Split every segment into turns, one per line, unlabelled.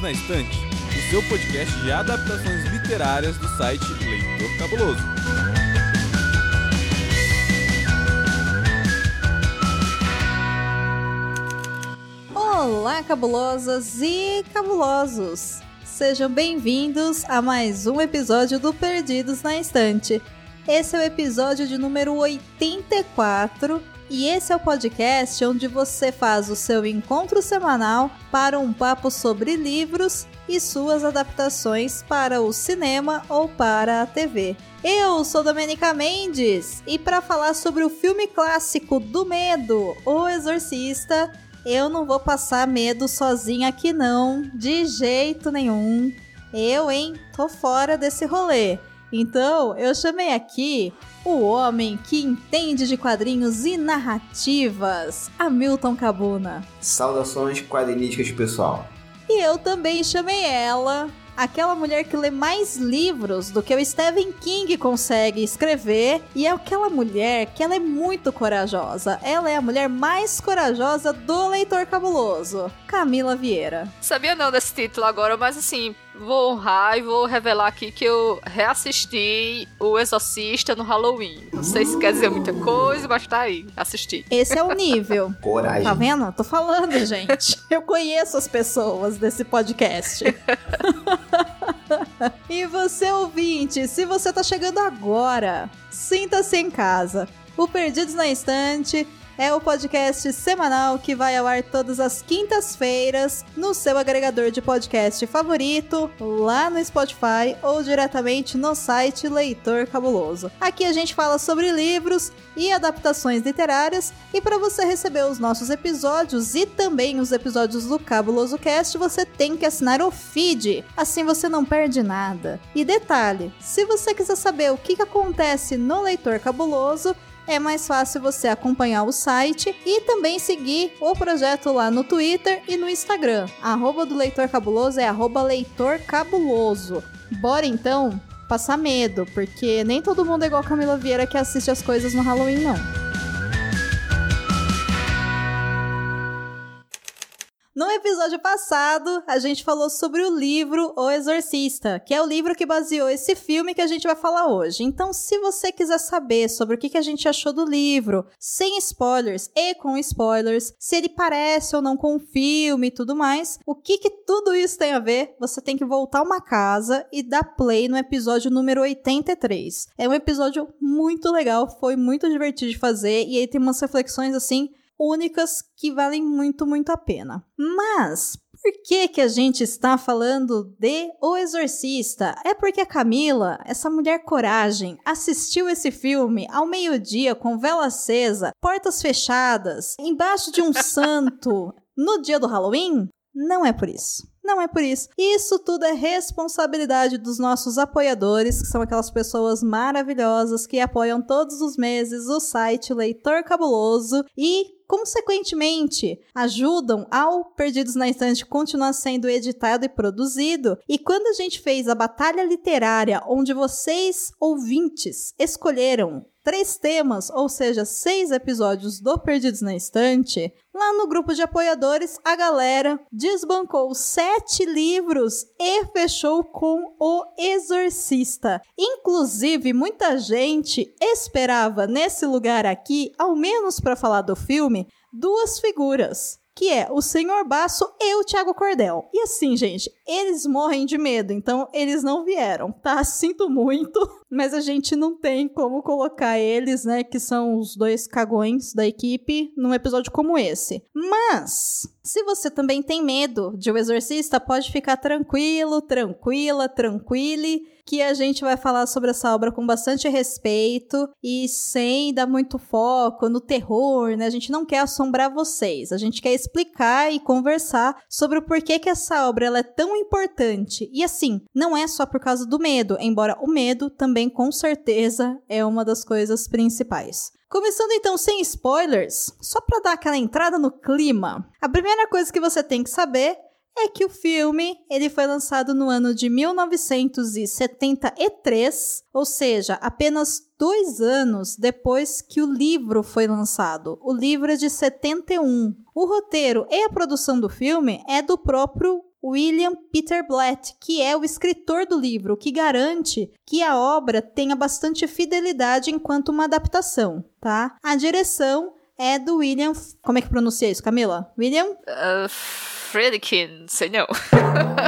Perdidos na Estante, o seu podcast de adaptações literárias do site Leitor Cabuloso.
Olá, cabulosas e cabulosos! Sejam bem-vindos a mais um episódio do Perdidos na Estante. Esse é o episódio de número 84 e esse é o podcast onde você faz o seu encontro semanal para um papo sobre livros e suas adaptações para o cinema ou para a TV. Eu sou Domenica Mendes e para falar sobre o filme clássico do medo, O Exorcista, eu não vou passar medo sozinha aqui não, de jeito nenhum. Eu, hein, tô fora desse rolê. Então, eu chamei aqui o homem que entende de quadrinhos e narrativas, Hamilton Cabuna.
Saudações quadrinísticas, pessoal.
E eu também chamei ela, aquela mulher que lê mais livros do que o Stephen King consegue escrever, e é aquela mulher que ela é muito corajosa. Ela é a mulher mais corajosa do leitor cabuloso, Camila Vieira.
Sabia não desse título agora, mas assim, vou honrar e vou revelar aqui que eu reassisti O Exorcista no Halloween. Não sei se quer dizer muita coisa, mas tá aí, assisti.
Esse é o nível.
Coragem.
Tá vendo? Tô falando, gente. Eu conheço as pessoas desse podcast. e você, ouvinte, se você tá chegando agora, sinta-se em casa. O Perdidos na Estante é o podcast semanal que vai ao ar todas as quintas-feiras no seu agregador de podcast favorito, lá no Spotify ou diretamente no site Leitor Cabuloso. Aqui a gente fala sobre livros e adaptações literárias e para você receber os nossos episódios e também os episódios do Cabuloso Cast, você tem que assinar o feed. Assim você não perde nada. E detalhe, se você quiser saber o que, acontece no Leitor Cabuloso, é mais fácil você acompanhar o site e também seguir o projeto lá no Twitter e no Instagram. Arroba do Leitor Cabuloso é arroba Leitor Cabuloso. Bora então passar medo, porque nem todo mundo é igual a Camila Vieira que assiste as coisas no Halloween, não. No episódio passado, a gente falou sobre o livro O Exorcista, que é o livro que baseou esse filme que a gente vai falar hoje. Então, se você quiser saber sobre o que a gente achou do livro, sem spoilers e com spoilers, se ele parece ou não com o filme e tudo mais, o que, que tudo isso tem a ver, você tem que voltar uma casa e dar play no episódio número 83. É um episódio muito legal, foi muito divertido de fazer e aí tem umas reflexões assim únicas que valem muito, muito a pena. Mas por que, que a gente está falando de O Exorcista? É porque a Camila, essa mulher coragem, assistiu esse filme ao meio-dia com vela acesa, portas fechadas, embaixo de um santo, no dia do Halloween? Não é por isso. Não é por isso. Isso tudo é responsabilidade dos nossos apoiadores, que são aquelas pessoas maravilhosas que apoiam todos os meses o site Leitor Cabuloso e consequentemente, ajudam ao Perdidos na Estante continuar sendo editado e produzido. E quando a gente fez a batalha literária, onde vocês, ouvintes, escolheram três temas, ou seja, seis episódios do Perdidos na Estante, lá no grupo de apoiadores, a galera desbancou sete livros e fechou com O Exorcista. Inclusive, muita gente esperava nesse lugar aqui, ao menos para falar do filme, duas figuras que é o Senhor Baço e o Thiago Cordel. E assim, gente, eles morrem de medo, então eles não vieram, tá? Sinto muito, mas a gente não tem como colocar eles, né, que são os dois cagões da equipe, num episódio como esse. Mas, se você também tem medo de O Exorcista, pode ficar tranquilo, tranquila, tranquile que a gente vai falar sobre essa obra com bastante respeito e sem dar muito foco no terror, né? A gente não quer assombrar vocês, a gente quer explicar e conversar sobre o porquê que essa obra ela é tão importante. E assim, não é só por causa do medo, embora o medo também com certeza é uma das coisas principais. Começando então sem spoilers, só para dar aquela entrada no clima. A primeira coisa que você tem que saber é que o filme ele foi lançado no ano de 1973, ou seja, apenas dois anos depois que o livro foi lançado. O livro é de 71. O roteiro e a produção do filme é do próprio William Peter Blatt, que é o escritor do livro, que garante que a obra tenha bastante fidelidade enquanto uma adaptação, tá? A direção é do William. Como é que pronuncia isso, Camila? William?
Uh, Friedkin, sei não.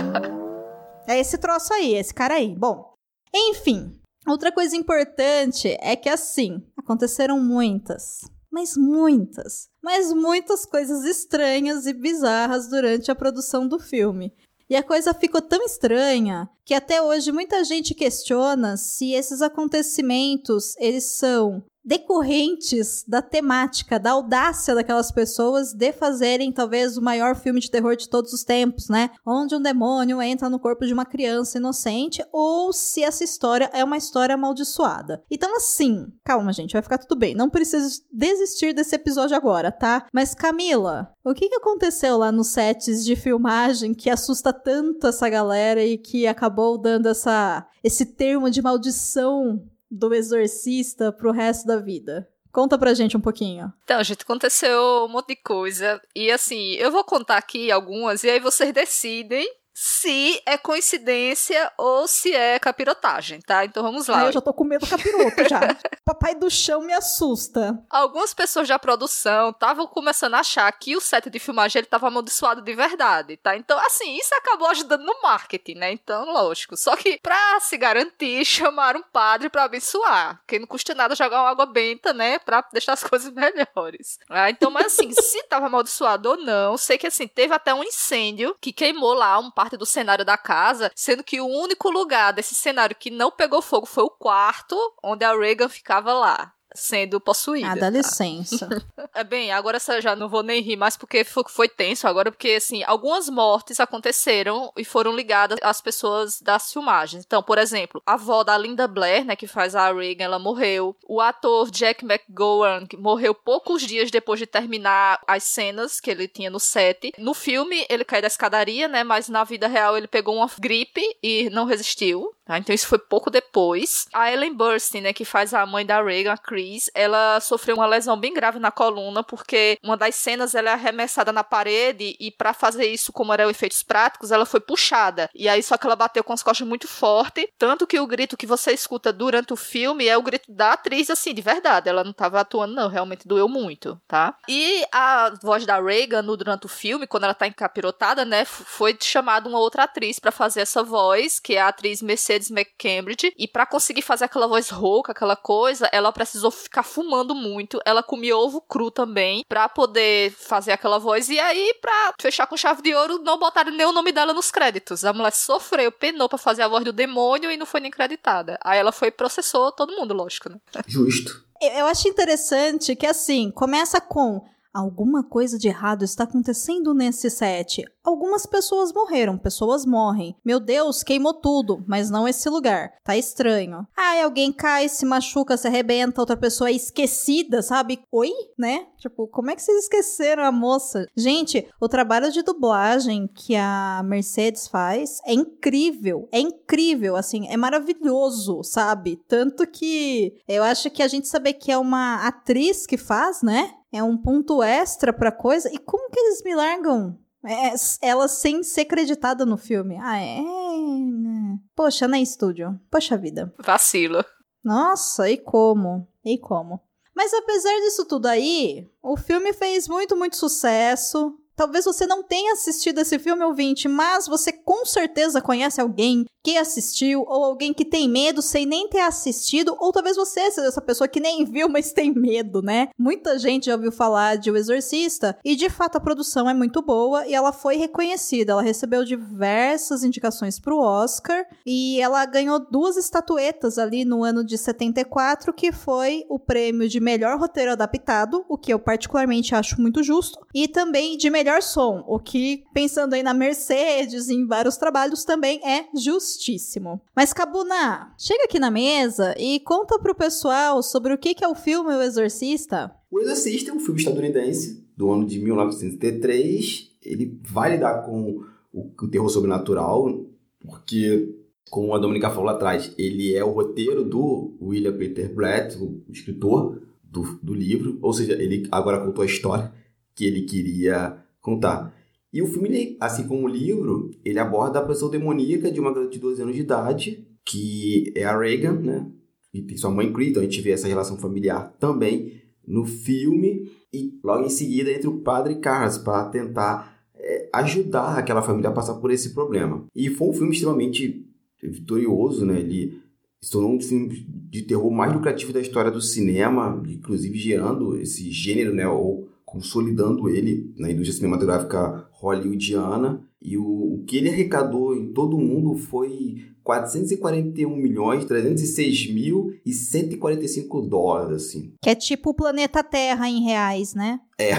é esse troço aí, esse cara aí. Bom, enfim. Outra coisa importante é que, assim, aconteceram muitas, mas muitas, mas muitas coisas estranhas e bizarras durante a produção do filme. E a coisa ficou tão estranha que até hoje muita gente questiona se esses acontecimentos eles são decorrentes da temática, da audácia daquelas pessoas de fazerem talvez o maior filme de terror de todos os tempos, né? Onde um demônio entra no corpo de uma criança inocente, ou se essa história é uma história amaldiçoada. Então, assim, calma, gente, vai ficar tudo bem. Não precisa desistir desse episódio agora, tá? Mas, Camila, o que, que aconteceu lá nos sets de filmagem que assusta tanto essa galera e que acabou dando essa, esse termo de maldição do exorcista pro resto da vida? Conta pra gente um pouquinho.
Então, gente, aconteceu um monte de coisa. E assim, eu vou contar aqui algumas, e aí vocês decidem se é coincidência ou se é capirotagem, tá? Então vamos lá.
Ai, eu já tô com medo do capiroto já. Papai do chão me assusta.
Algumas pessoas da produção estavam começando a achar que o set de filmagem ele tava amaldiçoado de verdade, tá? Então, assim, isso acabou ajudando no marketing, né? Então, lógico. Só que pra se garantir, chamaram um padre para abençoar. Que não custa nada jogar uma água benta, né? Pra deixar as coisas melhores. Ah, então, mas assim, se tava amaldiçoado ou não, sei que assim, teve até um incêndio que queimou lá um parte do cenário da casa, sendo que o único lugar desse cenário que não pegou fogo foi o quarto onde a Reagan ficava lá sendo possuída.
Ah, dá tá? licença.
é bem, agora já não vou nem rir mais porque foi, tenso agora, porque assim, algumas mortes aconteceram e foram ligadas às pessoas das filmagens. Então, por exemplo, a avó da Linda Blair, né, que faz a Reagan, ela morreu. O ator Jack McGowan morreu poucos dias depois de terminar as cenas que ele tinha no set. No filme, ele caiu da escadaria, né, mas na vida real ele pegou uma gripe e não resistiu. Tá? Então isso foi pouco depois. A Ellen Burstyn, né, que faz a mãe da Reagan, a Chris, ela sofreu uma lesão bem grave na coluna porque uma das cenas ela é arremessada na parede e para fazer isso, como eram efeitos práticos, ela foi puxada. E aí só que ela bateu com as costas muito forte, tanto que o grito que você escuta durante o filme é o grito da atriz assim, de verdade. Ela não tava atuando não, realmente doeu muito, tá? E a voz da Reagan durante o filme, quando ela tá encapirotada, né, foi chamada uma outra atriz para fazer essa voz, que é a atriz Mercedes Mercedes McCambridge. E para conseguir fazer aquela voz rouca, aquela coisa, ela precisou ficar fumando muito. Ela comia ovo cru também para poder fazer aquela voz. E aí, pra fechar com chave de ouro, não botaram nem o nome dela nos créditos. A mulher sofreu, penou pra fazer a voz do demônio e não foi nem creditada. Aí ela foi e processou todo mundo, lógico, né?
Justo.
Eu acho interessante que, assim, começa com alguma coisa de errado está acontecendo nesse set. Algumas pessoas morreram, pessoas morrem. Meu Deus, queimou tudo, mas não esse lugar. Tá estranho. Ai, alguém cai, se machuca, se arrebenta, outra pessoa é esquecida, sabe? Oi? Né? Tipo, como é que vocês esqueceram a moça? Gente, o trabalho de dublagem que a Mercedes faz é incrível. É incrível, assim, é maravilhoso, sabe? Tanto que eu acho que a gente saber que é uma atriz que faz, né? É um ponto extra pra coisa. E como que eles me largam é, ela sem ser creditada no filme. Ah, é. Né? Poxa, na estúdio. Poxa vida.
Vacilo.
Nossa, e como? E como? Mas apesar disso tudo aí, o filme fez muito, muito sucesso. Talvez você não tenha assistido esse filme, ouvinte, mas você com certeza conhece alguém que assistiu, ou alguém que tem medo sem nem ter assistido, ou talvez você seja essa pessoa que nem viu, mas tem medo, né? Muita gente já ouviu falar de O Exorcista, e de fato a produção é muito boa e ela foi reconhecida. Ela recebeu diversas indicações para o Oscar e ela ganhou duas estatuetas ali no ano de 74, que foi o prêmio de melhor roteiro adaptado, o que eu particularmente acho muito justo, e também de melhor som, o que, pensando aí na Mercedes e em vários trabalhos, também é justo justíssimo. Mas, Cabuna, chega aqui na mesa e conta pro pessoal sobre o que é o filme O Exorcista.
O Exorcista é um filme estadunidense do ano de 1973. Ele vai lidar com o, o terror sobrenatural, porque, como a Dominica falou lá atrás, ele é o roteiro do William Peter Blatt, o escritor do, do livro, ou seja, ele agora contou a história que ele queria contar. E o filme, assim como o livro, ele aborda a posição demoníaca de uma garota de 12 anos de idade, que é a Reagan, né? E tem sua mãe Cree, então a gente vê essa relação familiar também no filme. E logo em seguida entra o padre Carlos para tentar é, ajudar aquela família a passar por esse problema. E foi um filme extremamente vitorioso, né? Ele se tornou um dos filmes de terror mais lucrativos da história do cinema, inclusive gerando esse gênero, né? Ou consolidando ele na indústria cinematográfica hollywoodiana. E o, o que ele arrecadou em todo o mundo foi 441 milhões 306 mil e 145 dólares, assim.
Que é tipo o planeta Terra em reais, né?
É,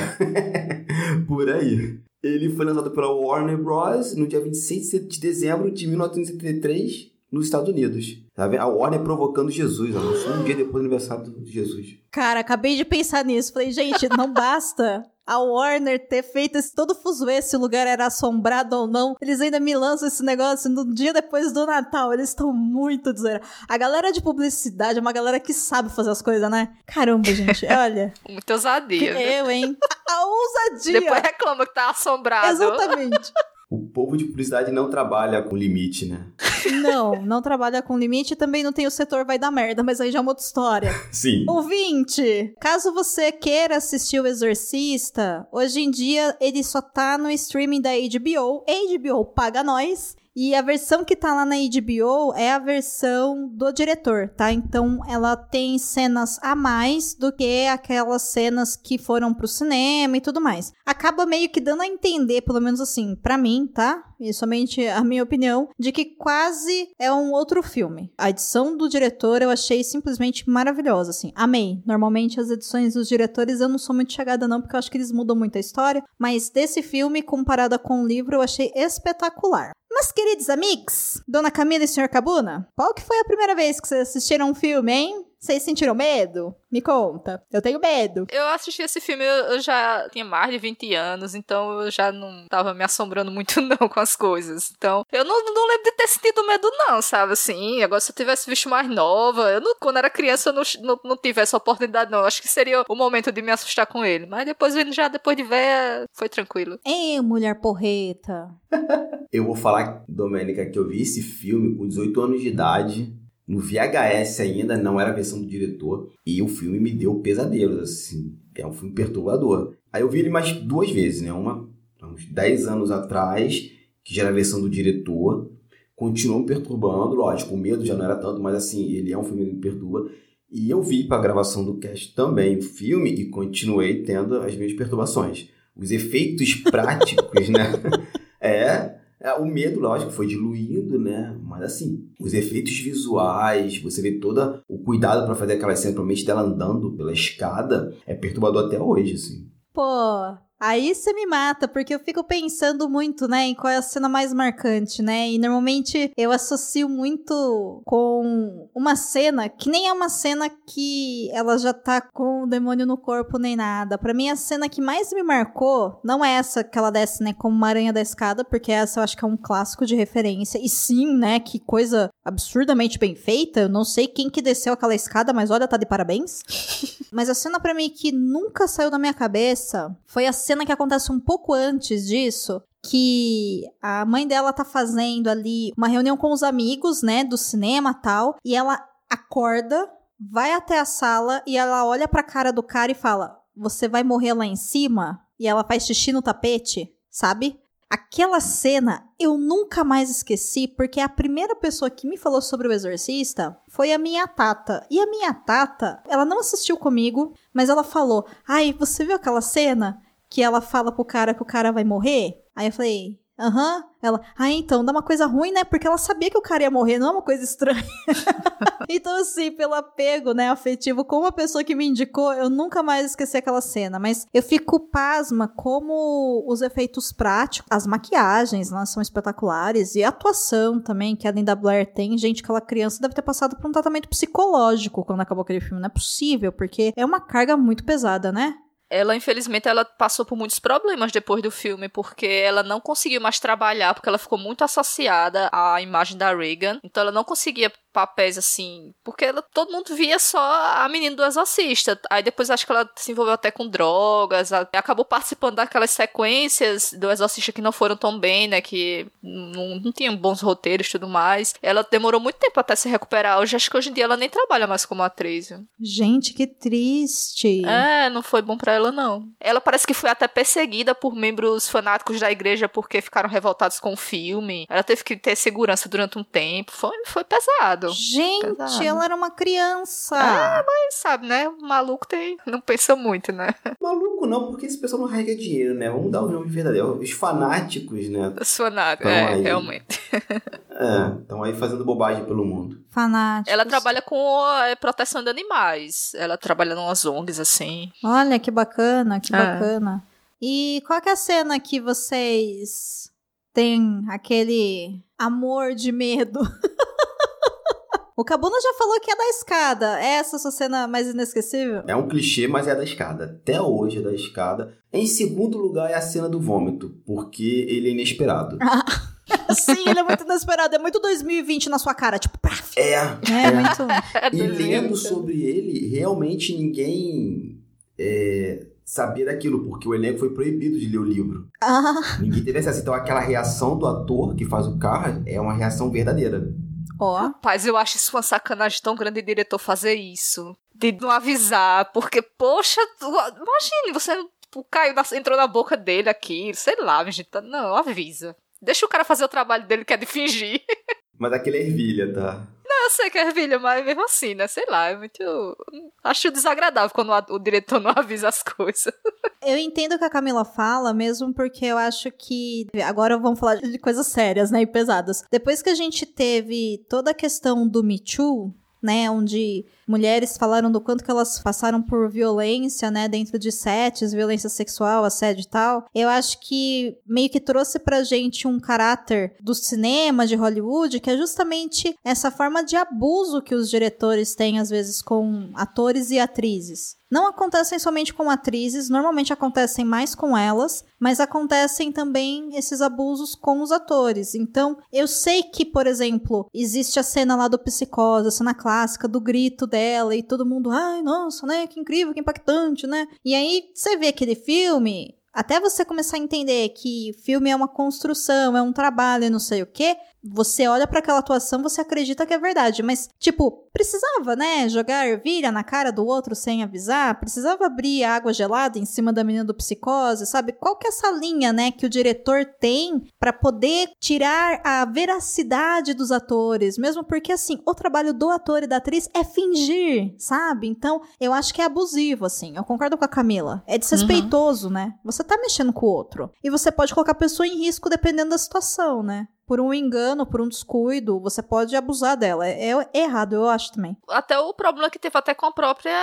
por aí. Ele foi lançado pela Warner Bros. no dia 26 de dezembro de 1973 nos Estados Unidos. Tá vendo? A Warner provocando Jesus, ó, só um dia depois do aniversário de Jesus.
Cara, acabei de pensar nisso. Falei, gente, não basta a Warner ter feito esse todo fuzuê se o lugar era assombrado ou não. Eles ainda me lançam esse negócio no dia depois do Natal. Eles estão muito desoeirados. A galera de publicidade é uma galera que sabe fazer as coisas, né? Caramba, gente, olha.
Muita ousadia.
Eu, hein? A, a ousadia.
Depois reclama que tá assombrado.
Exatamente.
O povo de publicidade não trabalha com limite, né?
Não, não trabalha com limite. Também não tem o setor vai dar merda, mas aí já é uma outra história.
Sim.
Ouvinte, caso você queira assistir o Exorcista, hoje em dia ele só tá no streaming da HBO. HBO paga nós. E a versão que tá lá na HBO é a versão do diretor, tá? Então ela tem cenas a mais do que aquelas cenas que foram pro cinema e tudo mais. Acaba meio que dando a entender, pelo menos assim, para mim, tá? E somente a minha opinião, de que quase é um outro filme. A edição do diretor eu achei simplesmente maravilhosa, assim. Amei. Normalmente as edições dos diretores eu não sou muito chegada não, porque eu acho que eles mudam muito a história, mas desse filme comparada com o livro eu achei espetacular. Mas, queridos amigos, Dona Camila e Sr. Cabuna, qual que foi a primeira vez que vocês assistiram um filme, hein? Vocês sentiram medo? Me conta. Eu tenho medo.
Eu assisti esse filme, eu, eu já tinha mais de 20 anos, então eu já não tava me assombrando muito não com as coisas. Então, eu não, não lembro de ter sentido medo não, sabe assim? Agora, se eu tivesse visto mais nova, eu não, quando era criança eu não, não, não tive essa oportunidade não. Acho que seria o momento de me assustar com ele. Mas depois, já depois de ver, foi tranquilo.
Ei, mulher porreta.
Eu vou falar, Domênica, que eu vi esse filme com 18 anos de idade no VHS ainda, não era a versão do diretor, e o filme me deu pesadelos, assim, é um filme perturbador. Aí eu vi ele mais duas vezes, né? Uma uns 10 anos atrás, que já era a versão do diretor, continuou me perturbando, lógico, o medo já não era tanto, mas assim, ele é um filme que me perturba. E eu vi para a gravação do cast também o filme e continuei tendo as minhas perturbações. Os efeitos práticos, né? É, o medo, lógico, foi diluindo, né? Mas assim, os efeitos visuais, você vê todo o cuidado para fazer aquela cena, provavelmente dela andando pela escada, é perturbador até hoje, assim.
Pô, Aí você me mata, porque eu fico pensando muito, né, em qual é a cena mais marcante, né? E normalmente eu associo muito com uma cena que nem é uma cena que ela já tá com o demônio no corpo nem nada. Para mim, a cena que mais me marcou não é essa que ela desce, né, como uma aranha da escada, porque essa eu acho que é um clássico de referência. E sim, né, que coisa absurdamente bem feita. Eu não sei quem que desceu aquela escada, mas olha, tá de parabéns. mas a cena para mim que nunca saiu da minha cabeça foi a cena cena que acontece um pouco antes disso, que a mãe dela tá fazendo ali uma reunião com os amigos, né, do cinema tal, e ela acorda, vai até a sala e ela olha pra cara do cara e fala: Você vai morrer lá em cima? E ela faz xixi no tapete, sabe? Aquela cena eu nunca mais esqueci, porque a primeira pessoa que me falou sobre o Exorcista foi a minha tata. E a minha tata, ela não assistiu comigo, mas ela falou: Ai, você viu aquela cena? Que ela fala pro cara que o cara vai morrer. Aí eu falei, aham. Ela, ah, então, dá uma coisa ruim, né? Porque ela sabia que o cara ia morrer, não é uma coisa estranha. então, assim, pelo apego, né, afetivo com uma pessoa que me indicou, eu nunca mais esqueci aquela cena. Mas eu fico pasma como os efeitos práticos, as maquiagens, né, são espetaculares. E a atuação também, que a Linda Blair tem. Gente, aquela criança deve ter passado por um tratamento psicológico quando acabou aquele filme. Não é possível, porque é uma carga muito pesada, né?
Ela infelizmente ela passou por muitos problemas depois do filme porque ela não conseguiu mais trabalhar porque ela ficou muito associada à imagem da Reagan. Então ela não conseguia papéis assim, porque ela, todo mundo via só a menina do exorcista. Aí depois acho que ela se envolveu até com drogas, acabou participando daquelas sequências do exorcista que não foram tão bem, né, que não, não tinham bons roteiros e tudo mais. Ela demorou muito tempo até se recuperar. Hoje acho que hoje em dia ela nem trabalha mais como atriz. Viu?
Gente, que triste.
É, não foi bom para ela não. Ela parece que foi até perseguida por membros fanáticos da igreja porque ficaram revoltados com o filme. Ela teve que ter segurança durante um tempo. Foi, foi pesado.
Gente, pesado. ela era uma criança.
Ah, mas sabe, né? O maluco tem. Não pensa muito, né?
Maluco não, porque esse pessoal não rega dinheiro, né? Vamos dar o nome verdadeiro. Os fanáticos, né?
Os fanáticos, é, aí. realmente.
É, estão aí fazendo bobagem pelo mundo.
Fanáticos.
Ela trabalha com é, proteção de animais. Ela trabalha numas ONGs, assim.
Olha, que bacana, que é. bacana. E qual é a cena que vocês têm aquele amor de medo? O Cabuna já falou que é da escada. É essa a sua cena mais inesquecível?
É um clichê, mas é da escada. Até hoje é da escada. Em segundo lugar é a cena do vômito, porque ele é inesperado.
Sim, ele é muito inesperado. É muito 2020 na sua cara, tipo, paf.
É.
É, é. muito.
e lendo sobre ele, realmente ninguém é, sabia daquilo, porque o elenco foi proibido de ler o livro.
Ah.
Ninguém teve acesso. Então aquela reação do ator que faz o carro é uma reação verdadeira.
Ó. Oh.
Rapaz, eu acho isso uma sacanagem tão grande de diretor fazer isso. De não avisar, porque, poxa, tu, imagine, você. O Caio entrou na boca dele aqui, sei lá, gente. Não, avisa. Deixa o cara fazer o trabalho dele que é de fingir.
Mas aquele é ervilha, tá?
Eu sei que é ervilha, mas mesmo assim, né? Sei lá, é muito. Acho desagradável quando o diretor não avisa as coisas.
Eu entendo o que a Camila fala, mesmo porque eu acho que. Agora vamos falar de coisas sérias, né? E pesadas. Depois que a gente teve toda a questão do Me Too, né? Onde mulheres falaram do quanto que elas passaram por violência, né, dentro de sets, violência sexual, assédio e tal. Eu acho que meio que trouxe pra gente um caráter do cinema de Hollywood, que é justamente essa forma de abuso que os diretores têm às vezes com atores e atrizes. Não acontecem somente com atrizes, normalmente acontecem mais com elas, mas acontecem também esses abusos com os atores. Então, eu sei que, por exemplo, existe a cena lá do psicose, a cena clássica do grito dela e todo mundo, ai, nossa, né? Que incrível, que impactante, né? E aí você vê aquele filme, até você começar a entender que filme é uma construção, é um trabalho, não sei o quê, você olha para aquela atuação, você acredita que é verdade, mas tipo, precisava, né, jogar ervilha na cara do outro sem avisar? Precisava abrir água gelada em cima da menina do psicose, sabe? Qual que é essa linha, né, que o diretor tem para poder tirar a veracidade dos atores, mesmo porque assim, o trabalho do ator e da atriz é fingir, sabe? Então, eu acho que é abusivo assim. Eu concordo com a Camila. É desrespeitoso, uhum. né? Você tá mexendo com o outro e você pode colocar a pessoa em risco dependendo da situação, né? Por um engano, por um descuido, você pode abusar dela. É, é errado, eu acho também.
Até o problema que teve até com a própria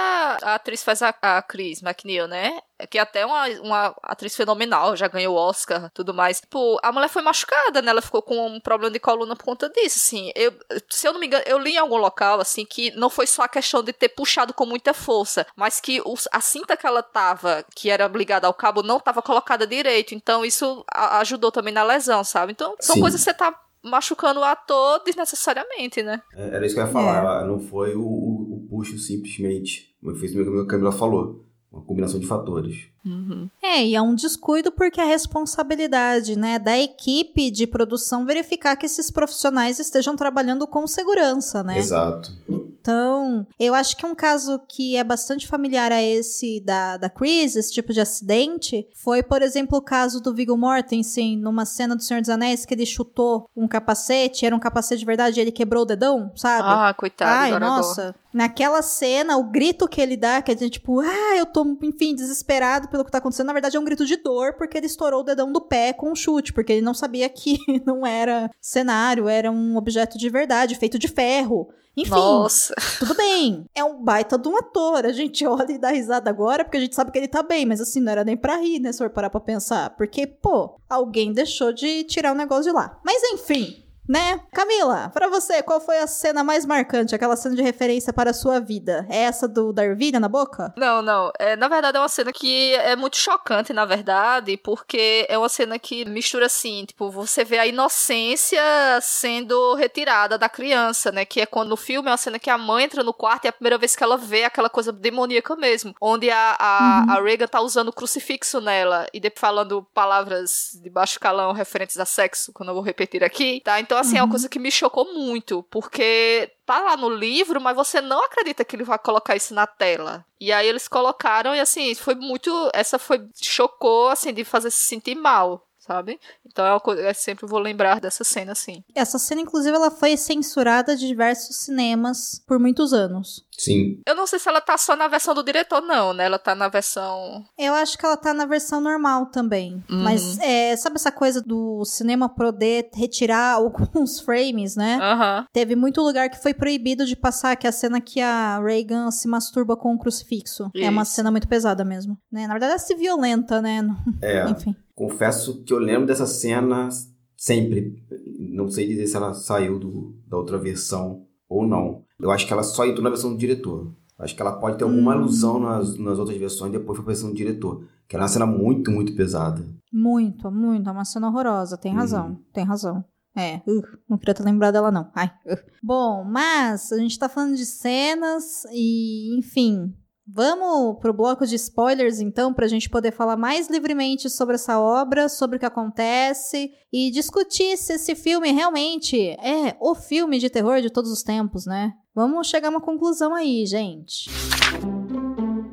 a atriz faz a, a Chris McNeil, né? que é até uma, uma atriz fenomenal, já ganhou Oscar tudo mais. Pô, a mulher foi machucada, né? Ela ficou com um problema de coluna por conta disso, assim. Eu, se eu não me engano, eu li em algum local, assim, que não foi só a questão de ter puxado com muita força, mas que os, a cinta que ela tava, que era ligada ao cabo, não tava colocada direito. Então, isso a, ajudou também na lesão, sabe? Então, são Sim. coisas que você tá machucando o ator desnecessariamente, né?
É, era isso que eu ia falar. É. Não foi o, o, o puxo simplesmente. Fez o que a Camila falou uma combinação de fatores.
Uhum. É, e é um descuido porque a responsabilidade né, da equipe de produção verificar que esses profissionais estejam trabalhando com segurança, né?
Exato.
Então, eu acho que um caso que é bastante familiar a esse da, da Chris, esse tipo de acidente, foi, por exemplo, o caso do Viggo Mortensen numa cena do Senhor dos Anéis que ele chutou um capacete, era um capacete de verdade e ele quebrou o dedão, sabe?
Ah, coitado.
Ai, nossa. Naquela cena, o grito que ele dá, que é tipo, ah, eu tô, enfim, desesperado pelo que tá acontecendo, na verdade é um grito de dor, porque ele estourou o dedão do pé com um chute, porque ele não sabia que não era cenário, era um objeto de verdade, feito de ferro. Enfim,
Nossa.
tudo bem. É um baita de um ator. A gente olha e dá risada agora porque a gente sabe que ele tá bem, mas assim, não era nem pra rir, né? Se for parar pra pensar. Porque, pô, alguém deixou de tirar o negócio de lá. Mas enfim, né? Camila, pra você, qual foi a cena mais marcante, aquela cena de referência para a sua vida? É essa do da ervilha na boca?
Não, não. É, na verdade, é uma cena que é muito chocante, na verdade, porque é uma cena que mistura assim, tipo, você vê a inocência sendo retirada da criança, né? Que é quando no filme é uma cena que a mãe entra no quarto e é a primeira vez que ela vê aquela coisa demoníaca mesmo. Onde a, a, uhum. a Reagan tá usando o crucifixo nela e depois falando palavras de baixo calão referentes a sexo, que eu não vou repetir aqui, tá? Então, assim, uhum. é uma uhum. coisa que me chocou muito, porque tá lá no livro, mas você não acredita que ele vai colocar isso na tela. E aí eles colocaram e assim, foi muito, essa foi chocou assim de fazer se sentir mal, sabe? Então é, coisa, eu sempre vou lembrar dessa cena, assim.
Essa cena, inclusive, ela foi censurada de diversos cinemas por muitos anos.
Sim.
Eu não sei se ela tá só na versão do diretor, não, né? Ela tá na versão.
Eu acho que ela tá na versão normal também. Uhum. Mas é, sabe essa coisa do cinema poder retirar alguns frames, né?
Uhum.
Teve muito lugar que foi proibido de passar, que é a cena que a Reagan se masturba com o um crucifixo. Isso. É uma cena muito pesada mesmo. Né? Na verdade, ela se violenta, né?
É. Enfim. Confesso que eu lembro dessa cena sempre. Não sei dizer se ela saiu do, da outra versão ou não. Eu acho que ela só entrou na versão do diretor. Acho que ela pode ter alguma hum. alusão nas, nas outras versões, depois foi pra versão do diretor. Que era uma cena muito, muito pesada.
Muito, muito. É uma cena horrorosa. Tem razão, hum. tem razão. É, uh, não queria ter lembrado dela, não. Ai, uh. Bom, mas a gente tá falando de cenas e, enfim, Vamos pro bloco de spoilers, então, para a gente poder falar mais livremente sobre essa obra, sobre o que acontece e discutir se esse filme realmente é o filme de terror de todos os tempos, né? Vamos chegar a uma conclusão aí, gente.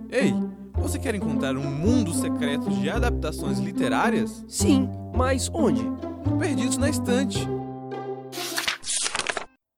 Ei, você quer encontrar um mundo secreto de adaptações literárias?
Sim, mas onde?
Perdidos na Estante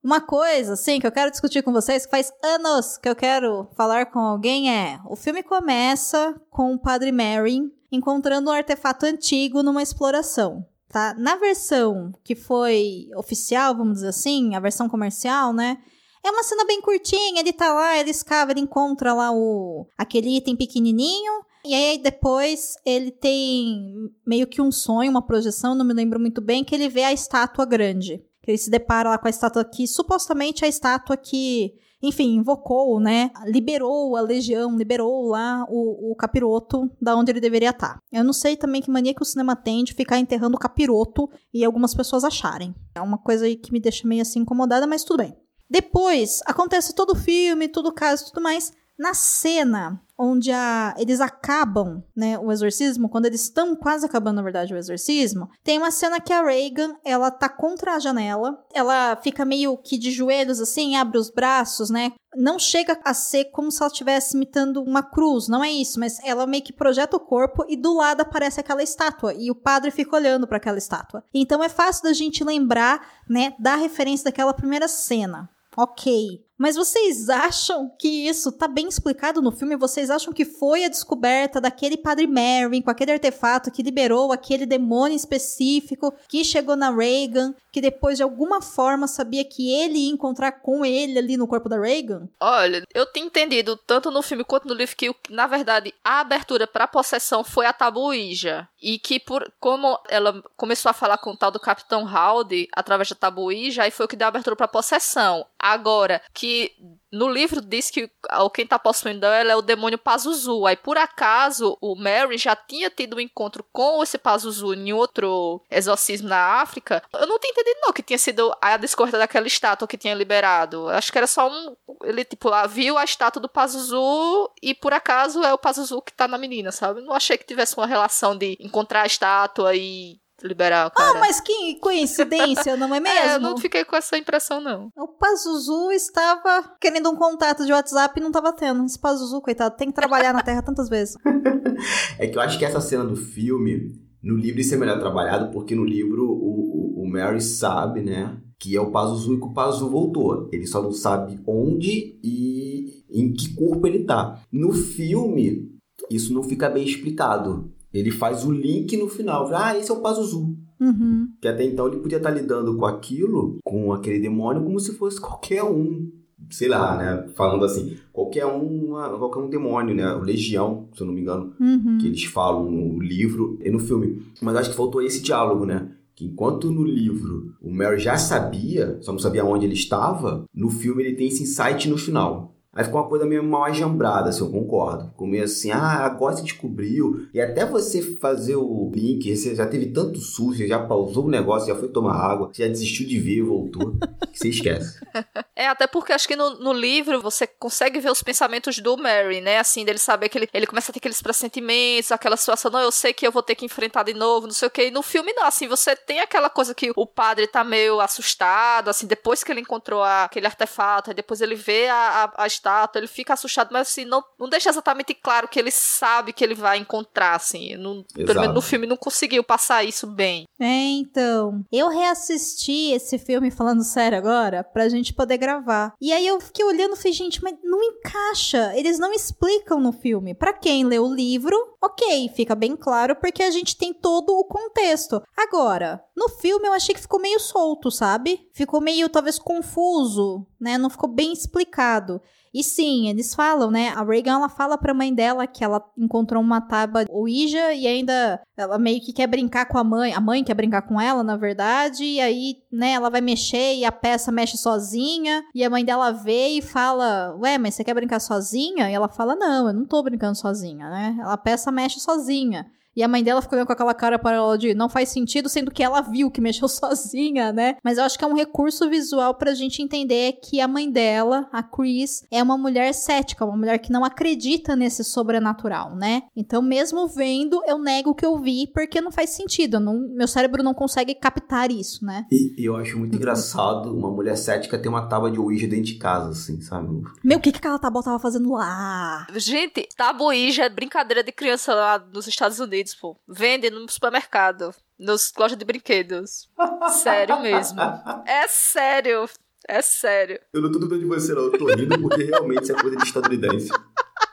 uma coisa, assim, que eu quero discutir com vocês, que faz anos que eu quero falar com alguém é: o filme começa com o Padre Merrin encontrando um artefato antigo numa exploração. Tá? Na versão que foi oficial, vamos dizer assim, a versão comercial, né? É uma cena bem curtinha, ele tá lá, ele escava, ele encontra lá o aquele item pequenininho, e aí depois ele tem meio que um sonho, uma projeção, não me lembro muito bem, que ele vê a estátua grande ele se depara lá com a estátua que supostamente é a estátua que, enfim, invocou, né? Liberou a legião, liberou lá o, o capiroto da onde ele deveria estar. Tá. Eu não sei também que mania que o cinema tem de ficar enterrando o capiroto e algumas pessoas acharem. É uma coisa aí que me deixa meio assim incomodada, mas tudo bem. Depois, acontece todo o filme, todo o caso tudo mais. Na cena onde a, eles acabam, né, o exorcismo, quando eles estão quase acabando, na verdade, o exorcismo, tem uma cena que a Reagan, ela tá contra a janela, ela fica meio que de joelhos, assim, abre os braços, né, não chega a ser como se ela estivesse imitando uma cruz, não é isso, mas ela meio que projeta o corpo e do lado aparece aquela estátua e o padre fica olhando para aquela estátua. Então é fácil da gente lembrar, né, da referência daquela primeira cena. Ok. Mas vocês acham que isso tá bem explicado no filme? Vocês acham que foi a descoberta daquele Padre Merrin com aquele artefato que liberou aquele demônio específico que chegou na Reagan, que depois de alguma forma sabia que ele ia encontrar com ele ali no corpo da Reagan?
Olha, eu tenho entendido tanto no filme quanto no livro que na verdade a abertura para possessão foi a tabuija e que por como ela começou a falar com o tal do Capitão Howdy através da tabuija, aí foi o que deu a abertura para possessão. Agora que no livro diz que quem tá possuindo ela é o demônio Pazuzu. Aí, por acaso, o Mary já tinha tido um encontro com esse Pazuzu em outro exorcismo na África. Eu não tinha entendido, não, que tinha sido a descoberta daquela estátua que tinha liberado. Acho que era só um. Ele, tipo, lá, viu a estátua do Pazuzu e, por acaso, é o Pazuzu que tá na menina, sabe? Não achei que tivesse uma relação de encontrar a estátua e liberar o cara.
Ah, mas que coincidência, não é mesmo?
É, eu não fiquei com essa impressão, não.
O Pazuzu estava querendo um contato de WhatsApp e não estava tendo. Esse Pazuzu, coitado, tem que trabalhar na Terra tantas vezes.
é que eu acho que essa cena do filme, no livro isso é melhor trabalhado, porque no livro o, o, o Mary sabe, né, que é o Pazuzu e que o Pazuzu voltou. Ele só não sabe onde e em que corpo ele tá. No filme, isso não fica bem explicado ele faz o link no final. Ah, esse é o Pazuzu.
Uhum.
Que até então ele podia estar lidando com aquilo, com aquele demônio, como se fosse qualquer um. Sei lá, né? Falando assim, qualquer um, qualquer um demônio, né? O Legião, se eu não me engano,
uhum.
que eles falam no livro e no filme. Mas acho que faltou esse diálogo, né? que enquanto no livro o Mary já sabia, só não sabia onde ele estava, no filme ele tem esse insight no final. Aí ficou uma coisa meio mal ajambrada, assim, eu concordo. Ficou meio assim, ah, agora você descobriu. E até você fazer o link, você já teve tanto susto, você já pausou o negócio, já foi tomar água, já desistiu de ver, voltou. que você esquece.
É, até porque acho que no, no, livro você consegue ver os pensamentos do Mary, né? Assim, dele saber que ele, ele começa a ter aqueles pressentimentos, aquela situação, não, eu sei que eu vou ter que enfrentar de novo, não sei o que. E no filme, não, assim, você tem aquela coisa que o padre tá meio assustado, assim, depois que ele encontrou a, aquele artefato, aí depois ele vê a, a, a estátua, ele fica assustado, mas assim, não, não deixa exatamente claro que ele sabe que ele vai encontrar, assim. No, pelo menos no filme não conseguiu passar isso bem.
É, então. Eu reassisti esse filme, falando sério agora, pra gente poder gravar. E aí eu fiquei olhando e falei, gente, mas não encaixa. Eles não explicam no filme. Para quem lê o livro, ok, fica bem claro porque a gente tem todo o contexto. Agora, no filme eu achei que ficou meio solto, sabe? Ficou meio talvez confuso, né? Não ficou bem explicado. E sim, eles falam, né? A Reagan ela fala pra mãe dela que ela encontrou uma tábua Ouija e ainda ela meio que quer brincar com a mãe. A mãe quer brincar com ela, na verdade. E aí, né, ela vai mexer e a peça mexe sozinha. E a mãe dela vê e fala: Ué, mas você quer brincar sozinha? E ela fala: Não, eu não tô brincando sozinha, né? A peça mexe sozinha. E a mãe dela ficou com aquela cara para ela de não faz sentido, sendo que ela viu que mexeu sozinha, né? Mas eu acho que é um recurso visual pra gente entender que a mãe dela, a Chris, é uma mulher cética, uma mulher que não acredita nesse sobrenatural, né? Então, mesmo vendo, eu nego o que eu vi, porque não faz sentido. Não, meu cérebro não consegue captar isso, né?
E, e eu acho muito engraçado uma mulher cética ter uma tábua de Ouija dentro de casa, assim, sabe?
Meu, o que, que aquela tábua tava fazendo lá?
Gente, tábua Ouija é brincadeira de criança lá nos Estados Unidos pô. Vende no supermercado, nos lojas de brinquedos. sério mesmo. É sério. É sério.
Eu não tô dudando de você, não. Eu tô rindo porque realmente isso é coisa de estadunidense.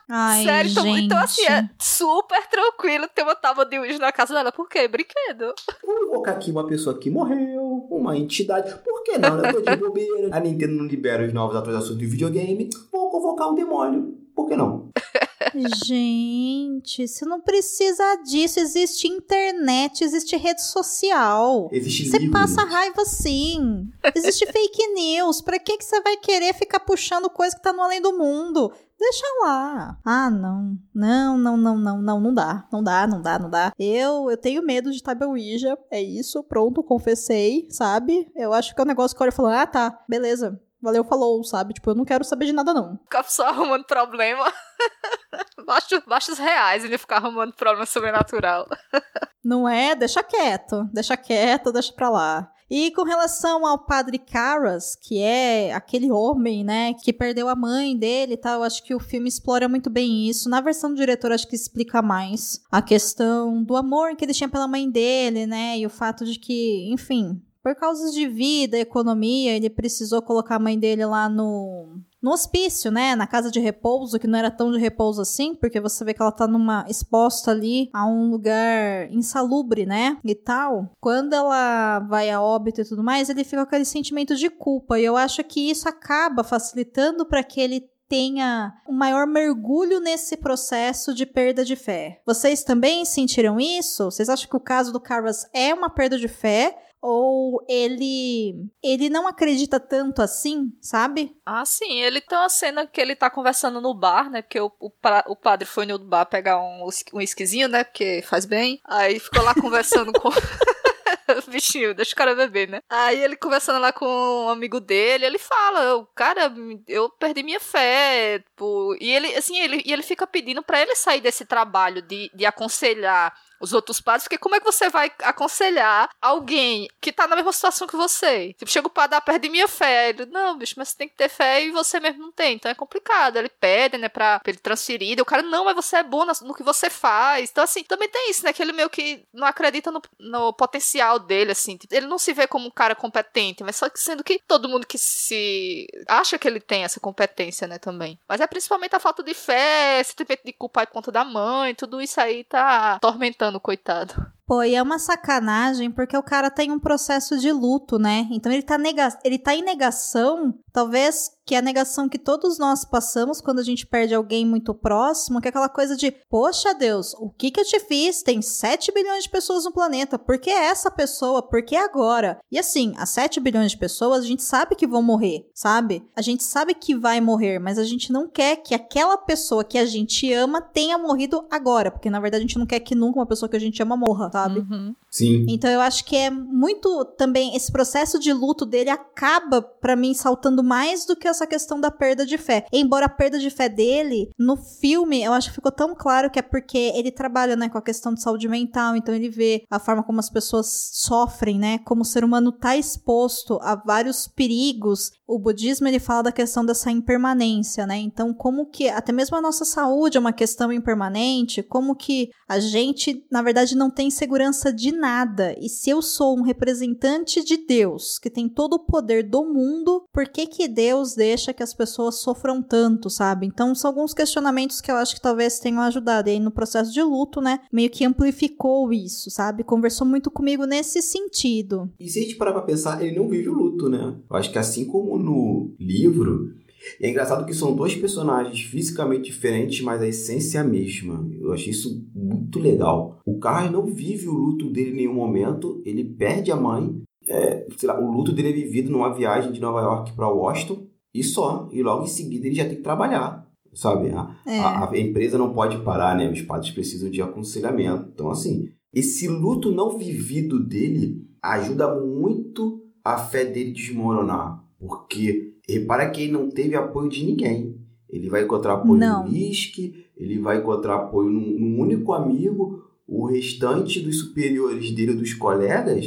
Ai, Sério, então,
gente. então assim, é super tranquilo ter uma tábua de Ouija na casa dela. Por quê? Brinquedo.
Vamos invocar aqui uma pessoa que morreu, uma entidade. Por que não? Eu tô de bobeira. A Nintendo não libera os novos atualizações do videogame. Vou convocar um demônio. Por que não?
Gente, você não precisa disso. Existe internet, existe rede social.
Existe
Você passa raiva sim. Existe fake news. Pra que, que você vai querer ficar puxando coisa que tá no além do mundo? Deixa lá. Ah, não. Não, não, não, não, não, não dá. Não dá, não dá, não dá. Eu, eu tenho medo de Table Ouija. É isso, pronto, confessei, sabe? Eu acho que é um negócio que olha e fala: ah, tá, beleza. Valeu, falou, sabe? Tipo, eu não quero saber de nada, não.
Ficar só arrumando problema. baixos, baixos reais ele ficar arrumando problema sobrenatural.
não é? Deixa quieto. Deixa quieto, deixa pra lá. E com relação ao padre Caras, que é aquele homem, né, que perdeu a mãe dele e tal, acho que o filme explora muito bem isso. Na versão do diretor, acho que explica mais a questão do amor que ele tinha pela mãe dele, né, e o fato de que, enfim, por causas de vida, economia, ele precisou colocar a mãe dele lá no no hospício, né, na casa de repouso, que não era tão de repouso assim, porque você vê que ela tá numa exposta ali a um lugar insalubre, né, e tal. Quando ela vai a óbito e tudo mais, ele fica com aquele sentimento de culpa, e eu acho que isso acaba facilitando para que ele tenha um maior mergulho nesse processo de perda de fé. Vocês também sentiram isso? Vocês acham que o caso do Carras é uma perda de fé? Ou ele ele não acredita tanto assim, sabe?
Ah, sim, ele tem uma cena que ele tá conversando no bar, né? Porque o, o, o padre foi no bar pegar um, um esquisinho, né? Porque faz bem. Aí ficou lá conversando com. Bichinho, deixa o cara beber, né? Aí ele conversando lá com um amigo dele, ele fala, cara, eu perdi minha fé, tipo, e ele, assim, ele, e ele fica pedindo para ele sair desse trabalho de, de aconselhar os outros padres, porque como é que você vai aconselhar alguém que tá na mesma situação que você? Tipo, chega o padre, ah, perdi minha fé. Ele, não, bicho, mas você tem que ter fé e você mesmo não tem. Então é complicado. Ele pede, né, pra, pra ele transferir. E o cara, não, mas você é bom no, que você faz. Então, assim, também tem isso, né? Que ele meio que não acredita no, no potencial dele, assim. Tipo, ele não se vê como um cara competente, mas só que sendo que todo mundo que se acha que ele tem essa competência, né, também. Mas é principalmente a falta de fé, sentimento de culpa por conta da mãe, tudo isso aí tá atormentando coitado.
Pô, e é uma sacanagem porque o cara tem um processo de luto, né? Então ele tá, nega ele tá em negação, talvez que é a negação que todos nós passamos quando a gente perde alguém muito próximo, que é aquela coisa de, poxa Deus, o que que eu te fiz? Tem 7 bilhões de pessoas no planeta, por que essa pessoa? Por que agora? E assim, as 7 bilhões de pessoas, a gente sabe que vão morrer, sabe? A gente sabe que vai morrer, mas a gente não quer que aquela pessoa que a gente ama tenha morrido agora, porque na verdade a gente não quer que nunca uma pessoa que a gente ama morra, sabe?
Uhum.
Sim.
Então eu acho que é muito também esse processo de luto dele acaba para mim saltando mais do que essa questão da perda de fé. Embora a perda de fé dele no filme, eu acho que ficou tão claro que é porque ele trabalha, né, com a questão de saúde mental, então ele vê a forma como as pessoas sofrem, né, como o ser humano tá exposto a vários perigos. O budismo ele fala da questão dessa impermanência, né? Então como que até mesmo a nossa saúde é uma questão impermanente, como que a gente, na verdade, não tem segurança de nada. E se eu sou um representante de Deus, que tem todo o poder do mundo, por que que Deus deixa que as pessoas sofram tanto, sabe? Então são alguns questionamentos que eu acho que talvez tenham ajudado. E aí no processo de luto, né, meio que amplificou isso, sabe? Conversou muito comigo nesse sentido.
E se a gente parar pra pensar, ele não vive o luto, né? Eu acho que assim como no livro, é engraçado que são dois personagens fisicamente diferentes, mas a essência é a mesma. Eu achei isso muito legal. O Carlos não vive o luto dele em nenhum momento, ele perde a mãe. É, sei lá, o luto dele é vivido numa viagem de Nova York para Washington e só. E logo em seguida ele já tem que trabalhar. Sabe? A,
É.
a, a empresa não pode parar, né? Os padres precisam de aconselhamento. Então, assim, esse luto não vivido dele ajuda muito a fé dele desmoronar. Porque repara que ele não teve apoio de ninguém. Ele vai encontrar apoio
Não.
no Lisk, ele vai encontrar apoio num, num único amigo, o restante dos superiores dele, dos colegas,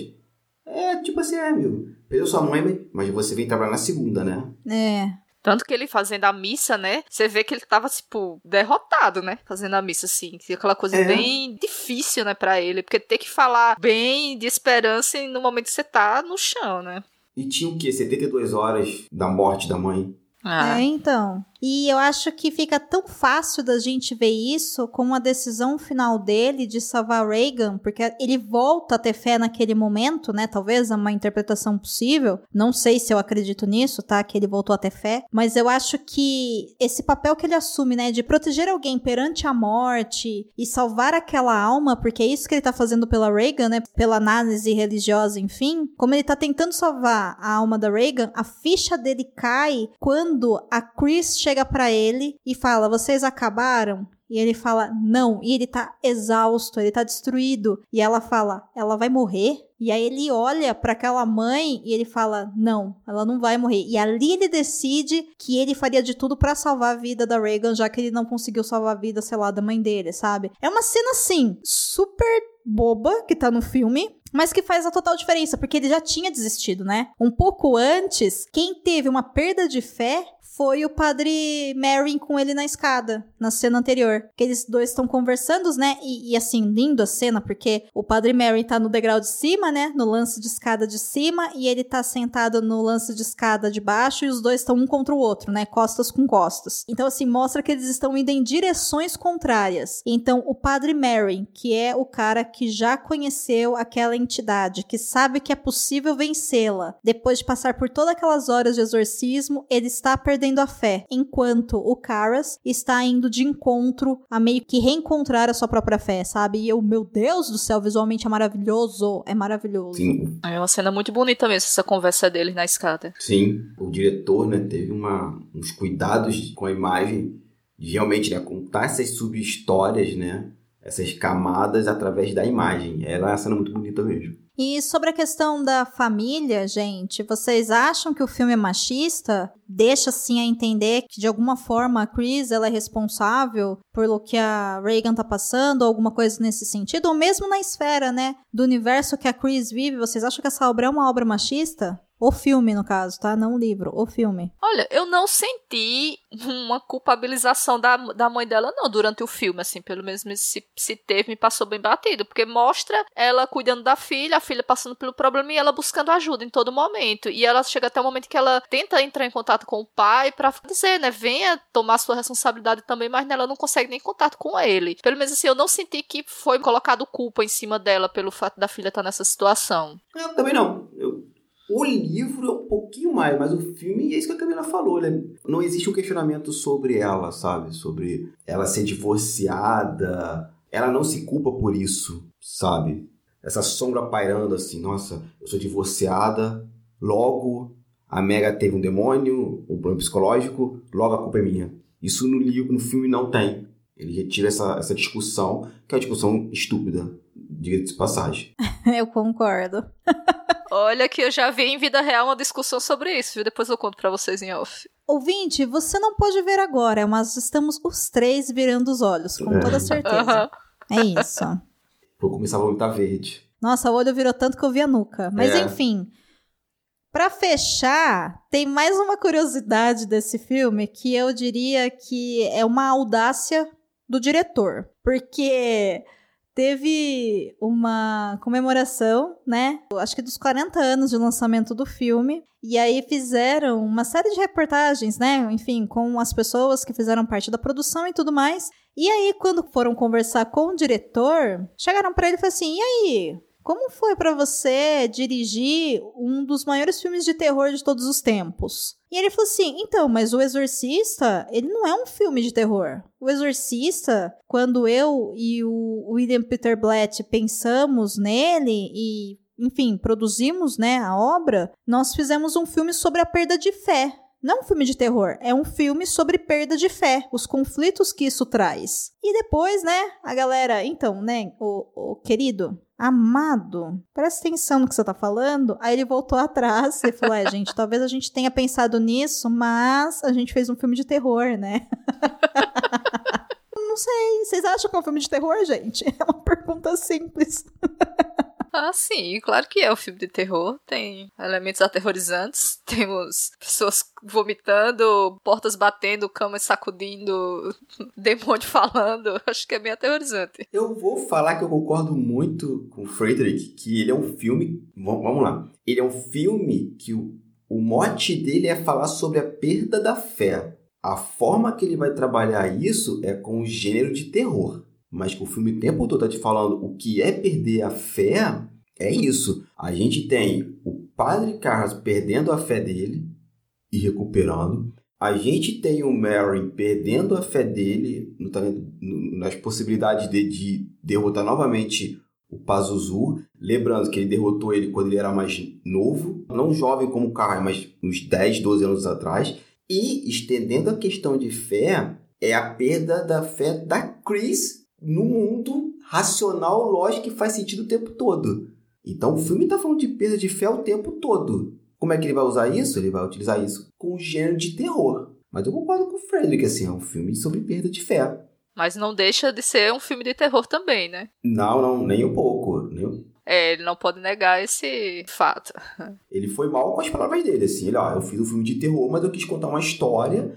é tipo assim, é, amigo. Perdeu sua mãe, mas você vem trabalhar na segunda, né?
É.
Tanto que ele fazendo a missa, né? Você vê que ele tava, tipo, derrotado, né? Fazendo a missa, assim. que Aquela coisa
É.
bem difícil, né, pra ele. Porque ter que falar bem de esperança e no momento que você tá no chão, né?
E tinha o quê? 72 horas da morte da mãe.
Ah,
É, então. E eu acho que fica tão fácil da gente ver isso com a decisão final dele de salvar Reagan, porque ele volta a ter fé naquele momento, né? Talvez é uma interpretação possível. Não sei se eu acredito nisso, tá? Que ele voltou a ter fé. Mas eu acho que esse papel que ele assume, né? De proteger alguém perante a morte e salvar aquela alma, porque é isso que ele tá fazendo pela Reagan, né? Pela análise religiosa, enfim. Como ele tá tentando salvar a alma da Reagan, a ficha dele cai quando a Chris chega pra ele e fala: Vocês acabaram? E ele fala: Não. E ele tá exausto, ele tá destruído. E ela fala: Ela vai morrer? E aí ele olha pra aquela mãe e ele fala: Não, ela não vai morrer. E ali ele decide que ele faria de tudo pra salvar a vida da Reagan, já que ele não conseguiu salvar a vida, sei lá, da mãe dele, sabe? É uma cena assim, super boba que tá no filme, mas que faz a total diferença, porque ele já tinha desistido, né? Um pouco antes, quem teve uma perda de fé foi o padre Merrin com ele na escada, na cena anterior. Que eles dois estão conversando, né? E, e, assim, lindo a cena, porque o padre Merrin tá no degrau de cima, né? No lance de escada de cima, e ele tá sentado no lance de escada de baixo, e os dois estão um contra o outro, né? Costas com costas. Então, assim, mostra que eles estão indo em direções contrárias. Então, o padre Merrin, que é o cara que já conheceu aquela entidade, que sabe que é possível vencê-la, depois de passar por todas aquelas horas de exorcismo, ele está perdendo a fé, enquanto o Caras está indo de encontro a meio que reencontrar a sua própria fé, sabe? E eu, meu Deus do céu, visualmente é maravilhoso, é maravilhoso.
Sim,
é uma cena muito bonita mesmo, essa conversa deles na escada.
sim. O diretor, né, teve uma, uns cuidados com a imagem de realmente né, contar essas sub-histórias, né? Essas camadas através da imagem. Ela é uma cena muito bonita mesmo.
E sobre a questão da família, gente, vocês acham que o filme é machista? Deixa assim a entender que de alguma forma a Chris ela é responsável pelo que a Reagan tá passando, ou alguma coisa nesse sentido, ou mesmo na esfera, né, do universo que a Chris vive, vocês acham que essa obra é uma obra machista? O filme, no caso, tá? Não o livro, o filme.
Olha, eu não senti uma culpabilização da, da mãe dela, não, durante o filme, assim, pelo menos se, se teve, me passou bem batido, porque mostra ela cuidando da filha, a filha passando pelo problema e ela buscando ajuda em todo momento. E ela chega até o momento que ela tenta entrar em contato com o pai pra dizer, né, venha tomar sua responsabilidade também, mas ela não consegue nem contato com ele. Pelo menos assim, eu não senti que foi colocado culpa em cima dela pelo fato da filha estar nessa situação.
Eu também não. Eu, O livro é um pouquinho mais, mas o filme é isso que a Camila falou, né? Não existe um questionamento sobre ela, sabe? Sobre ela ser divorciada. Ela não se culpa por isso, sabe? Essa sombra pairando assim, nossa, eu sou divorciada, logo a Mega teve um demônio, um problema psicológico, logo a culpa é minha. Isso no livro, no filme não tem. Ele retira essa, essa discussão, que é uma discussão estúpida, diga de passagem.
eu concordo.
Olha que eu já vi em vida real uma discussão sobre isso, viu? Depois eu conto para vocês em off.
Ouvinte, você não pode ver agora, mas estamos os três virando os olhos, com é. toda certeza. Uhum. É isso.
Vou começar a vomitar verde.
Nossa, o olho virou tanto que eu vi a nuca. Mas é. enfim. Para fechar, tem mais uma curiosidade desse filme que eu diria que é uma audácia do diretor. Porque teve uma comemoração, né? Acho que dos 40 anos de lançamento do filme. E aí fizeram uma série de reportagens, né? Enfim, com as pessoas que fizeram parte da produção e tudo mais. E aí, quando foram conversar com o diretor, chegaram para ele e falaram assim: e aí? Como foi para você dirigir um dos maiores filmes de terror de todos os tempos? E ele falou assim: então, mas O Exorcista, ele não é um filme de terror. O Exorcista, quando eu e o William Peter Blatt pensamos nele e, enfim, produzimos né, a obra, nós fizemos um filme sobre a perda de fé. Não um filme de terror, é um filme sobre perda de fé, os conflitos que isso traz. E depois, né, a galera, então, né, o, o querido, amado, presta atenção no que você tá falando. Aí ele voltou atrás e falou: é, gente, talvez a gente tenha pensado nisso, mas a gente fez um filme de terror, né? Não sei, vocês acham que é um filme de terror, gente? É uma pergunta simples.
Ah, sim, claro que é um filme de terror. Tem elementos aterrorizantes. Temos pessoas vomitando, portas batendo, camas sacudindo, demônio falando. Acho que é bem aterrorizante.
Eu vou falar que eu concordo muito com o Frederick, que ele é um filme. Vamos lá. Ele é um filme que o, o mote dele é falar sobre a perda da fé. A forma que ele vai trabalhar isso é com o gênero de terror mas o filme o tempo todo está te falando o que é perder a fé, é isso. A gente tem o Padre Carlos perdendo a fé dele e recuperando. A gente tem o Mary perdendo a fé dele no, no, nas possibilidades de, de derrotar novamente o Pazuzu. Lembrando que ele derrotou ele quando ele era mais novo, não jovem como o Carlos, mas uns 10, 12 anos atrás. E estendendo a questão de fé, é a perda da fé da Chris no mundo racional, lógico que faz sentido o tempo todo. Então o filme está falando de perda de fé o tempo todo. Como é que ele vai usar isso? Ele vai utilizar isso com gênero de terror. Mas eu concordo com o Frederick, assim, é um filme sobre perda de fé.
Mas não deixa de ser um filme de terror também, né?
Não, não, nem um pouco. Nem...
É, ele não pode negar esse fato.
Ele foi mal com as palavras dele, assim. Ele, ó, eu fiz um filme de terror, mas eu quis contar uma história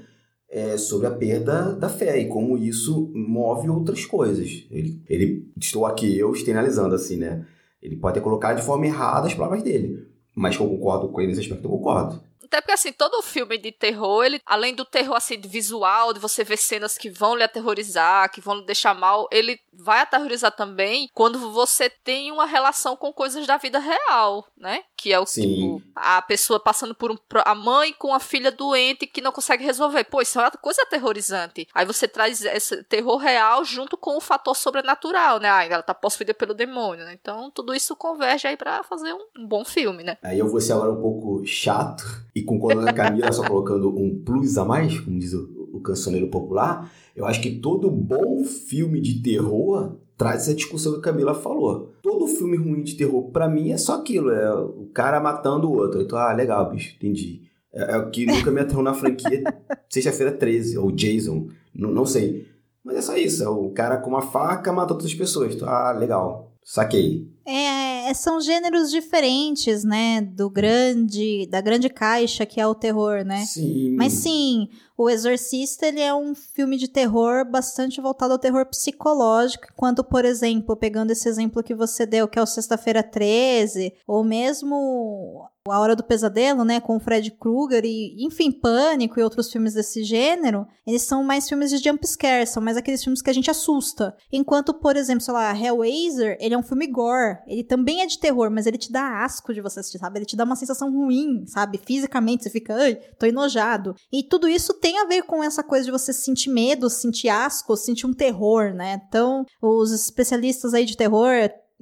é, sobre a perda da fé e como isso move outras coisas. Ele, ele estou aqui eu externalizando assim, né? Ele pode ter colocado de forma errada as palavras dele, mas eu concordo com ele nesse aspecto, eu concordo.
Até porque, assim, todo filme de terror, ele, além do terror, assim, visual, de você ver cenas que vão lhe aterrorizar, que vão lhe deixar mal, ele vai aterrorizar também quando você tem uma relação com coisas da vida real, né? Que é o Sim. tipo, a pessoa passando por um. a mãe com a filha doente que não consegue resolver. Pô, isso é uma coisa aterrorizante. Aí você traz esse terror real junto com o fator sobrenatural, né? Ah, ela tá possuída pelo demônio, né? Então tudo isso converge aí pra fazer um, um bom filme, né?
Aí eu vou ser agora um pouco chato e concordo com a Camila, só colocando um plus a mais, como diz o, o cancioneiro popular eu acho que todo bom filme de terror traz essa discussão que a Camila falou. Todo filme ruim de terror, para mim, é só aquilo: é o cara matando o outro. Então, ah, legal, bicho, entendi. É, é o que nunca me atraiu na franquia Sexta-feira 13, ou Jason, não, não sei. Mas é só isso: é o cara com uma faca matando outras pessoas. Então, ah, legal, saquei.
É, são gêneros diferentes, né? Do grande, da grande caixa que é o terror, né?
Sim.
Mas sim, o Exorcista, ele é um filme de terror bastante voltado ao terror psicológico, enquanto, por exemplo, pegando esse exemplo que você deu, que é o Sexta-feira 13, ou mesmo A Hora do Pesadelo, né, com o Fred Krueger e, enfim, Pânico e outros filmes desse gênero, eles são mais filmes de jump scare, são mais aqueles filmes que a gente assusta. Enquanto, por exemplo, sei lá, Hellraiser, ele é um filme gore, ele também é de terror, mas ele te dá asco de você assistir, sabe? Ele te dá uma sensação ruim, sabe? Fisicamente, você fica, ai, tô enojado. E tudo isso tem a ver com essa coisa de você sentir medo, sentir asco, sentir um terror, né? Então, os especialistas aí de terror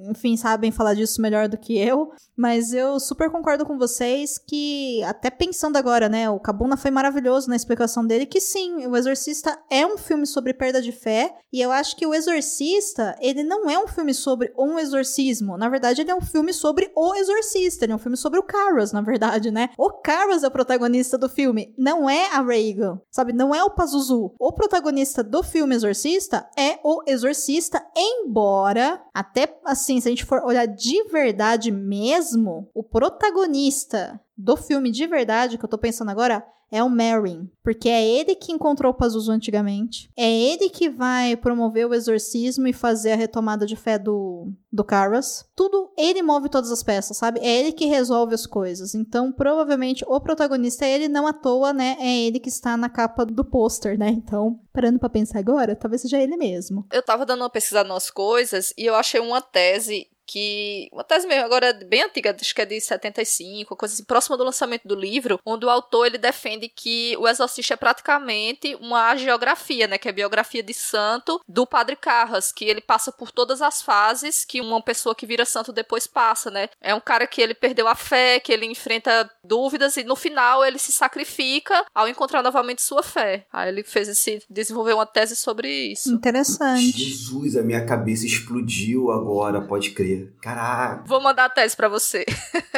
enfim, sabem falar disso melhor do que eu, mas eu super concordo com vocês que, até pensando agora, né, o Cabuna foi maravilhoso na explicação dele, que sim, O Exorcista é um filme sobre perda de fé, e eu acho que O Exorcista, ele não é um filme sobre um exorcismo, na verdade ele é um filme sobre o exorcista, ele é um filme sobre o Carlos, na verdade, né? O Carlos é o protagonista do filme, não é a Reagan, sabe? Não é o Pazuzu. O protagonista do filme Exorcista é o exorcista, embora, até assim, assim, se a gente for olhar de verdade mesmo, o protagonista do filme de verdade que eu tô pensando agora é o Merrin, porque é ele que encontrou o Pazuzu antigamente. É ele que vai promover o exorcismo e fazer a retomada de fé do, do Caras. Tudo, ele move todas as peças, sabe? É ele que resolve as coisas. Então, provavelmente, o protagonista é ele, não à toa, né? É ele que está na capa do pôster, né? Então, parando para pensar agora, talvez seja ele mesmo.
Eu tava dando uma pesquisada nas coisas e eu achei uma tese que uma tese mesmo agora bem antiga, acho que é de 75, coisa assim, próxima do lançamento do livro, onde o autor ele defende que o Exorcista é praticamente uma geografia, né, que é a biografia de santo do Padre Carras, que ele passa por todas as fases que uma pessoa que vira santo depois passa, né? É um cara que ele perdeu a fé, que ele enfrenta dúvidas e no final ele se sacrifica ao encontrar novamente sua fé. Aí ele fez esse desenvolveu uma tese sobre isso.
Interessante.
Jesus, a minha cabeça explodiu agora, pode crer. Caraca.
Vou mandar a tese pra você.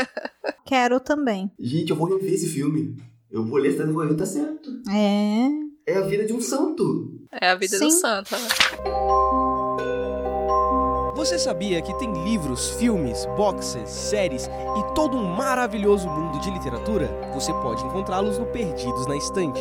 Quero também.
Gente, eu vou rever esse filme. Eu vou ler e vou ver, tá certo.
É.
É a vida de um santo.
É a vida
Sim.
do santo. né?
Você sabia que tem livros, filmes, boxes, séries e todo um maravilhoso mundo de literatura? Você pode encontrá-los no Perdidos na Estante.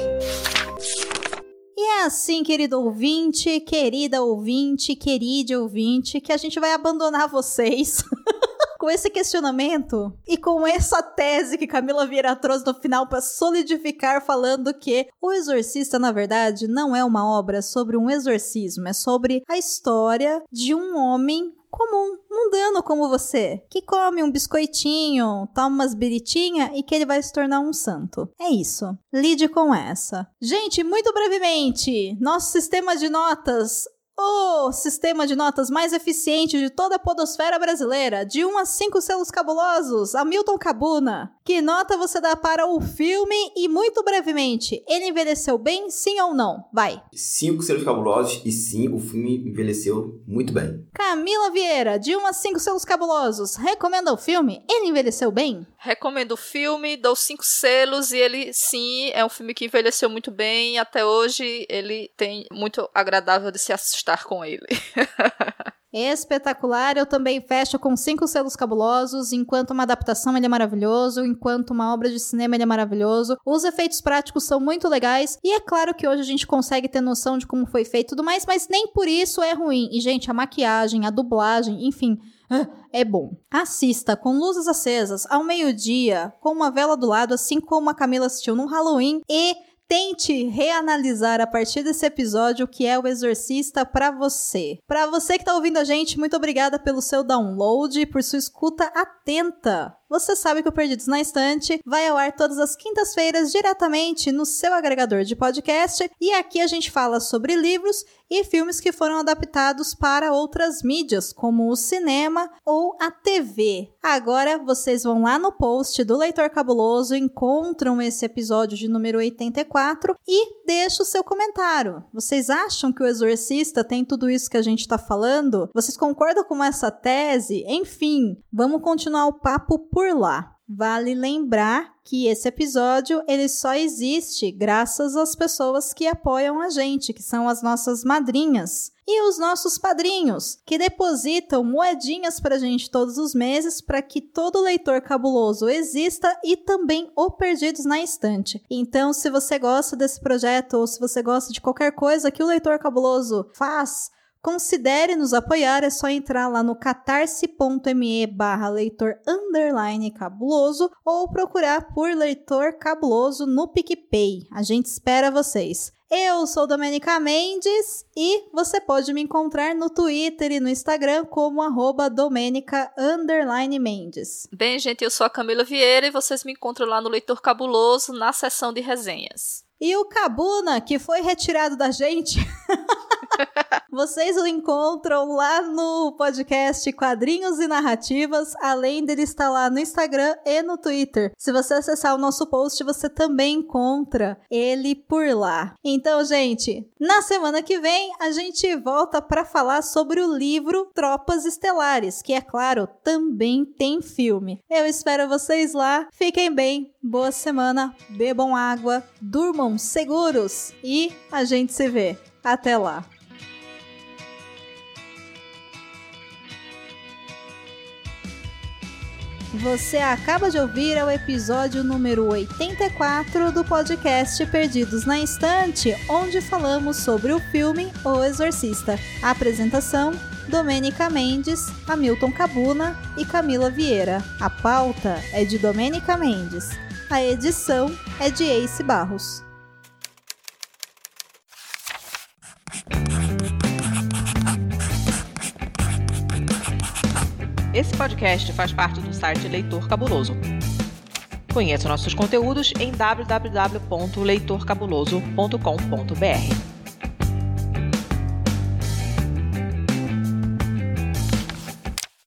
Assim, querido ouvinte, querida ouvinte, querida ouvinte, que a gente vai abandonar vocês. Com esse questionamento e com essa tese que Camila Vieira trouxe no final para solidificar, falando que O Exorcista, na verdade, não é uma obra sobre um exorcismo, é sobre a história de um homem comum, mundano como você, que come um biscoitinho, toma umas biritinhas e que ele vai se tornar um santo. É isso. Lide com essa. Gente, muito brevemente, nosso sistema de notas. O sistema de notas mais eficiente de toda a podosfera brasileira, de 1 a 5 selos cabulosos, Hamilton Cabuna. Que nota você dá para o filme e, muito brevemente, ele envelheceu bem, sim ou não? Vai.
Cinco selos cabulosos e sim, o filme envelheceu muito bem.
Camila Vieira, de 1 a 5 selos cabulosos, recomenda o filme? Ele envelheceu bem?
Recomendo o filme, dou cinco selos e ele sim é um filme que envelheceu muito bem. Até hoje ele tem muito agradável de se assustar com ele.
Espetacular, eu também fecho com cinco selos cabulosos. Enquanto uma adaptação ele é maravilhoso, enquanto uma obra de cinema ele é maravilhoso. Os efeitos práticos são muito legais e é claro que hoje a gente consegue ter noção de como foi feito e tudo mais, mas nem por isso é ruim. E gente, a maquiagem, a dublagem, enfim, é bom. Assista com luzes acesas ao meio-dia, com uma vela do lado, assim como a Camila assistiu no Halloween e Tente reanalisar a partir desse episódio o que é o Exorcista pra você. Pra você que tá ouvindo a gente, muito obrigada pelo seu download e por sua escuta atenta. Você sabe que o Perdidos na Estante vai ao ar todas as quintas-feiras diretamente no seu agregador de podcast e aqui a gente fala sobre livros e filmes que foram adaptados para outras mídias, como o cinema ou a TV. Agora vocês vão lá no post do Leitor Cabuloso, encontram esse episódio de número 84 e deixa o seu comentário. Vocês acham que o Exorcista tem tudo isso que a gente está falando? Vocês concordam com essa tese? Enfim, vamos continuar o papo por lá. Vale lembrar que esse episódio ele só existe graças às pessoas que apoiam a gente, que são as nossas madrinhas e os nossos padrinhos, que depositam moedinhas pra gente todos os meses para que todo leitor cabuloso exista e também o Perdidos na Estante. Então, se você gosta desse projeto ou se você gosta de qualquer coisa que o leitor cabuloso faz, Considere nos apoiar, é só entrar lá no catarse.me barra leitor underline cabuloso ou procurar por leitor cabuloso no PicPay. A gente espera vocês. Eu sou Domenica Mendes e você pode me encontrar no Twitter e no Instagram como arroba Domenica Mendes.
Bem, gente, eu sou a Camila Vieira e vocês me encontram lá no Leitor Cabuloso na seção de resenhas.
E o Cabuna, que foi retirado da gente. Vocês o encontram lá no podcast Quadrinhos e Narrativas, além dele estar lá no Instagram e no Twitter. Se você acessar o nosso post, você também encontra ele por lá. Então, gente, na semana que vem a gente volta para falar sobre o livro Tropas Estelares, que é claro, também tem filme. Eu espero vocês lá. Fiquem bem, boa semana, bebam água, durmam seguros e a gente se vê. Até lá. Você acaba de ouvir o episódio número 84 do podcast Perdidos na Estante, onde falamos sobre o filme O Exorcista. A apresentação: Domênica Mendes, Hamilton Cabuna e Camila Vieira. A pauta é de Domênica Mendes. A edição é de Ace Barros.
Esse podcast faz parte do site Leitor Cabuloso. Conheça nossos conteúdos em www.leitorcabuloso.com.br.